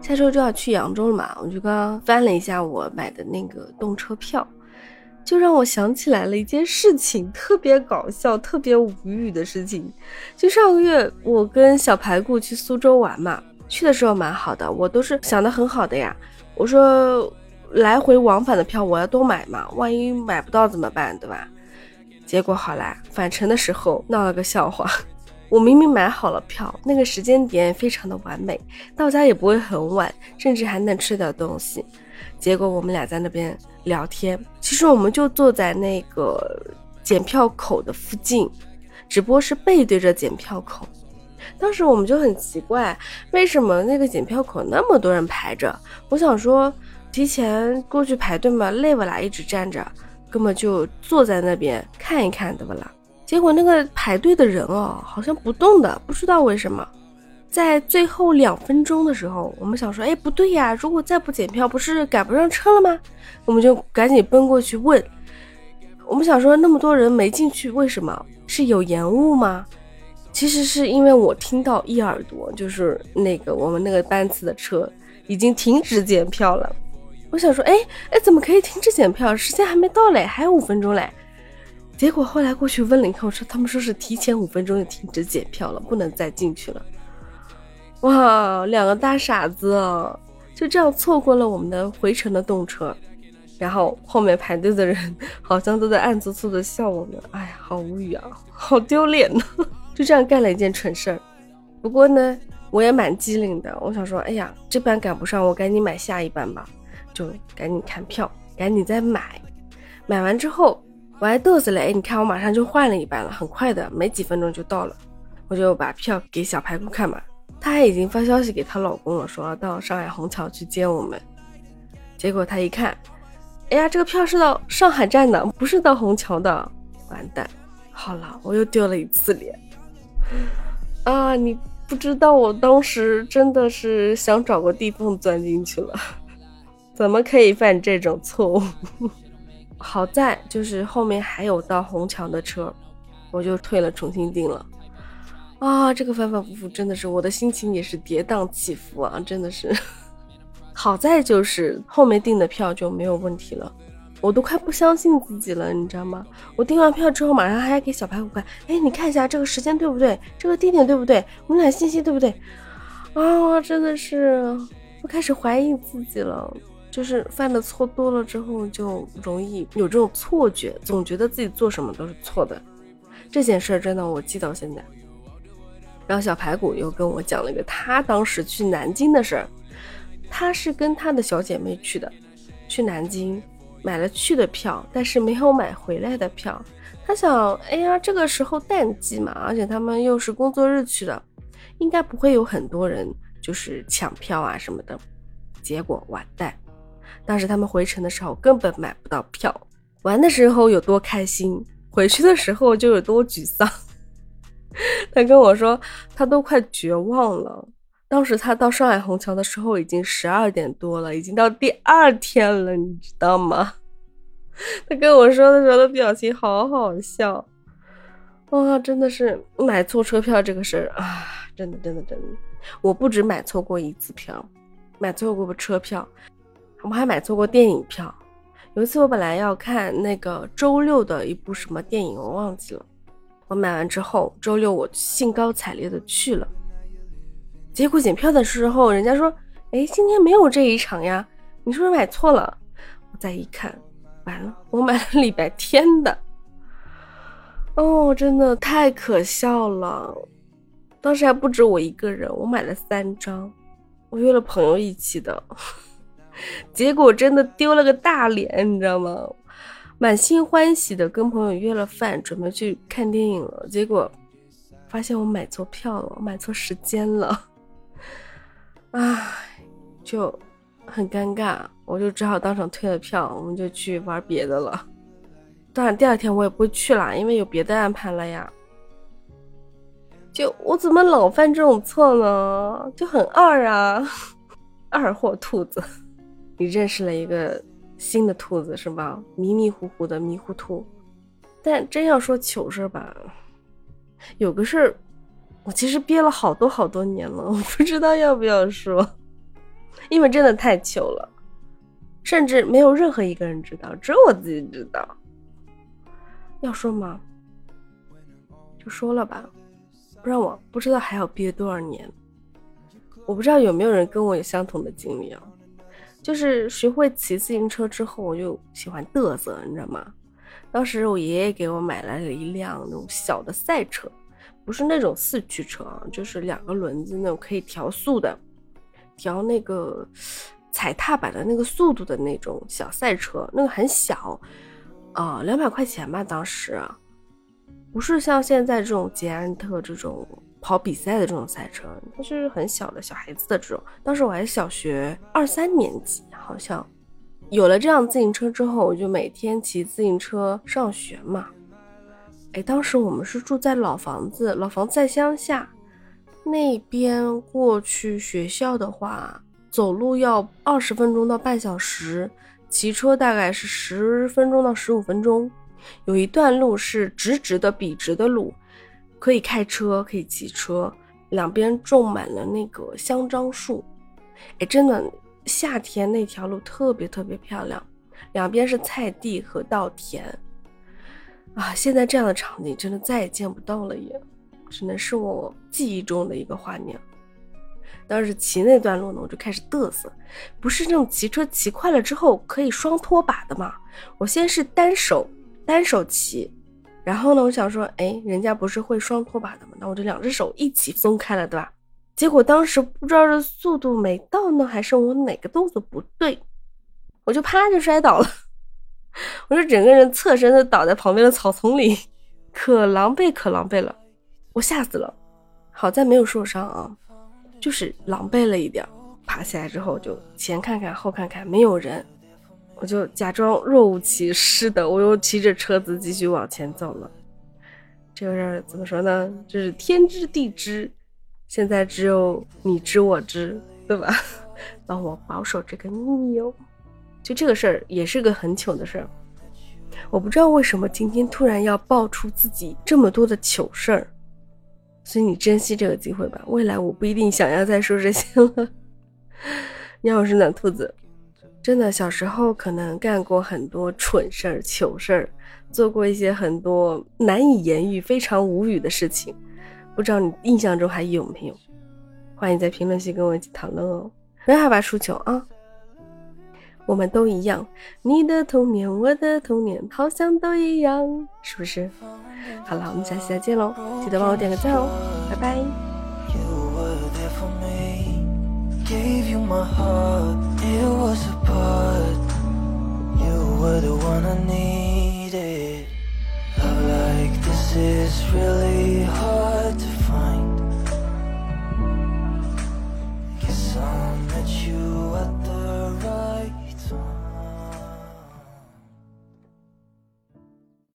下周就要去扬州了嘛，我就刚刚翻了一下我买的那个动车票，就让我想起来了一件事情，特别搞笑、特别无语的事情。就上个月我跟小排骨去苏州玩嘛，去的时候蛮好的，我都是想的很好的呀。我说来回往返的票我要多买嘛，万一买不到怎么办，对吧？结果好啦，返程的时候闹了个笑话。我明明买好了票，那个时间点也非常的完美，到家也不会很晚，甚至还能吃点东西。结果我们俩在那边聊天，其实我们就坐在那个检票口的附近，只不过是背对着检票口。当时我们就很奇怪，为什么那个检票口那么多人排着？我想说，提前过去排队嘛，累不啦？一直站着，根本就坐在那边看一看，对不啦？结果那个排队的人哦，好像不动的，不知道为什么。在最后两分钟的时候，我们想说，哎，不对呀，如果再不检票，不是赶不上车了吗？我们就赶紧奔过去问。我们想说，那么多人没进去，为什么？是有延误吗？其实是因为我听到一耳朵，就是那个我们那个班次的车已经停止检票了。我想说，哎哎，怎么可以停止检票？时间还没到嘞，还有五分钟嘞。结果后来过去问了一看，我，说他们说是提前五分钟就停止检票了，不能再进去了。哇，两个大傻子啊，就这样错过了我们的回程的动车。然后后面排队的人 好像都在暗搓搓的笑我们，哎呀，好无语啊，好丢脸呢。就这样干了一件蠢事儿。不过呢，我也蛮机灵的，我想说，哎呀，这班赶不上，我赶紧买下一班吧，就赶紧看票，赶紧再买。买完之后。我还嘚瑟嘞，你看我马上就换了一班了，很快的，没几分钟就到了。我就把票给小排骨看嘛，她还已经发消息给她老公了，说要到上海虹桥去接我们。结果她一看，哎呀，这个票是到上海站的，不是到虹桥的，完蛋，好了，我又丢了一次脸。啊，你不知道我当时真的是想找个地缝钻进去了，怎么可以犯这种错误？好在就是后面还有到虹桥的车，我就退了，重新订了。啊，这个反反复复真的是我的心情也是跌宕起伏啊，真的是。好在就是后面订的票就没有问题了，我都快不相信自己了，你知道吗？我订完票之后马上还给小排骨看，哎，你看一下这个时间对不对？这个地点对不对？我们俩信息对不对？啊，真的是，我开始怀疑自己了。就是犯的错多了之后，就容易有这种错觉，总觉得自己做什么都是错的。这件事真的我记到现在。然后小排骨又跟我讲了一个他当时去南京的事儿，他是跟他的小姐妹去的，去南京买了去的票，但是没有买回来的票。他想，哎呀，这个时候淡季嘛，而且他们又是工作日去的，应该不会有很多人就是抢票啊什么的。结果完蛋。当时他们回程的时候根本买不到票，玩的时候有多开心，回去的时候就有多沮丧。他跟我说，他都快绝望了。当时他到上海虹桥的时候已经十二点多了，已经到第二天了，你知道吗？他跟我说的时候的表情好好笑。哇，真的是买错车票这个事儿啊，真的真的真的，我不止买错过一次票，买错过车票。我们还买错过电影票。有一次我本来要看那个周六的一部什么电影，我忘记了。我买完之后，周六我兴高采烈的去了。结果检票的时候，人家说：“哎，今天没有这一场呀，你是不是买错了？”我再一看，完了，我买了礼拜天的。哦，真的太可笑了。当时还不止我一个人，我买了三张，我约了朋友一起的。结果真的丢了个大脸，你知道吗？满心欢喜的跟朋友约了饭，准备去看电影了。结果发现我买错票了，我买错时间了，唉，就很尴尬。我就只好当场退了票，我们就去玩别的了。当然第二天我也不会去了，因为有别的安排了呀。就我怎么老犯这种错呢？就很二啊，二货兔子。你认识了一个新的兔子是吧？迷迷糊糊的迷糊兔，但真要说糗事吧，有个事儿，我其实憋了好多好多年了，我不知道要不要说，因为真的太糗了，甚至没有任何一个人知道，只有我自己知道。要说吗？就说了吧，不然我不知道还要憋多少年。我不知道有没有人跟我有相同的经历啊？就是学会骑自行车之后，我就喜欢嘚瑟，你知道吗？当时我爷爷给我买来了一辆那种小的赛车，不是那种四驱车啊，就是两个轮子那种可以调速的，调那个踩踏板的那个速度的那种小赛车，那个很小啊，两百块钱吧，当时不是像现在这种捷安特这种跑比赛的这种赛车，它是很小的小孩子的这种。当时我还小学二三年级，好像。有了这辆自行车之后，我就每天骑自行车上学嘛。哎，当时我们是住在老房子，老房子在乡下，那边过去学校的话，走路要二十分钟到半小时，骑车大概是十分钟到十五分钟。有一段路是直直的、笔直的路，可以开车，可以骑车，两边种满了那个香樟树。哎，真的。夏天那条路特别特别漂亮，两边是菜地和稻田，啊，现在这样的场景真的再也见不到了，也只能是我记忆中的一个画面。当时骑那段路呢，我就开始嘚瑟，不是那种骑车骑快了之后可以双拖把的嘛？我先是单手单手骑，然后呢，我想说，哎，人家不是会双拖把的吗？那我就两只手一起松开了，对吧？结果当时不知道是速度没到呢，还是我哪个动作不对，我就啪就摔倒了，我就整个人侧身的倒在旁边的草丛里，可狼狈可狼狈了，我吓死了，好在没有受伤啊，就是狼狈了一点。爬起来之后就前看看后看看没有人，我就假装若无其事的，我又骑着车子继续往前走了。这个事儿怎么说呢？就是天知地知。现在只有你知我知，对吧？帮我保守这个秘密哦。就这个事儿也是个很糗的事儿，我不知道为什么今天突然要爆出自己这么多的糗事儿，所以你珍惜这个机会吧。未来我不一定想要再说这些了。你好，我是暖兔子。真的，小时候可能干过很多蠢事儿、糗事儿，做过一些很多难以言喻、非常无语的事情。不知道你印象中还有没有？欢迎在评论区跟我一起讨论哦！不要害怕输球啊！我们都一样，你的童年，我的童年，好像都一样，是不是？好了，我们下期再见喽！记得帮我点个赞哦，拜拜。gave you my heart, it was a part. You were the one I needed. Love like this is really.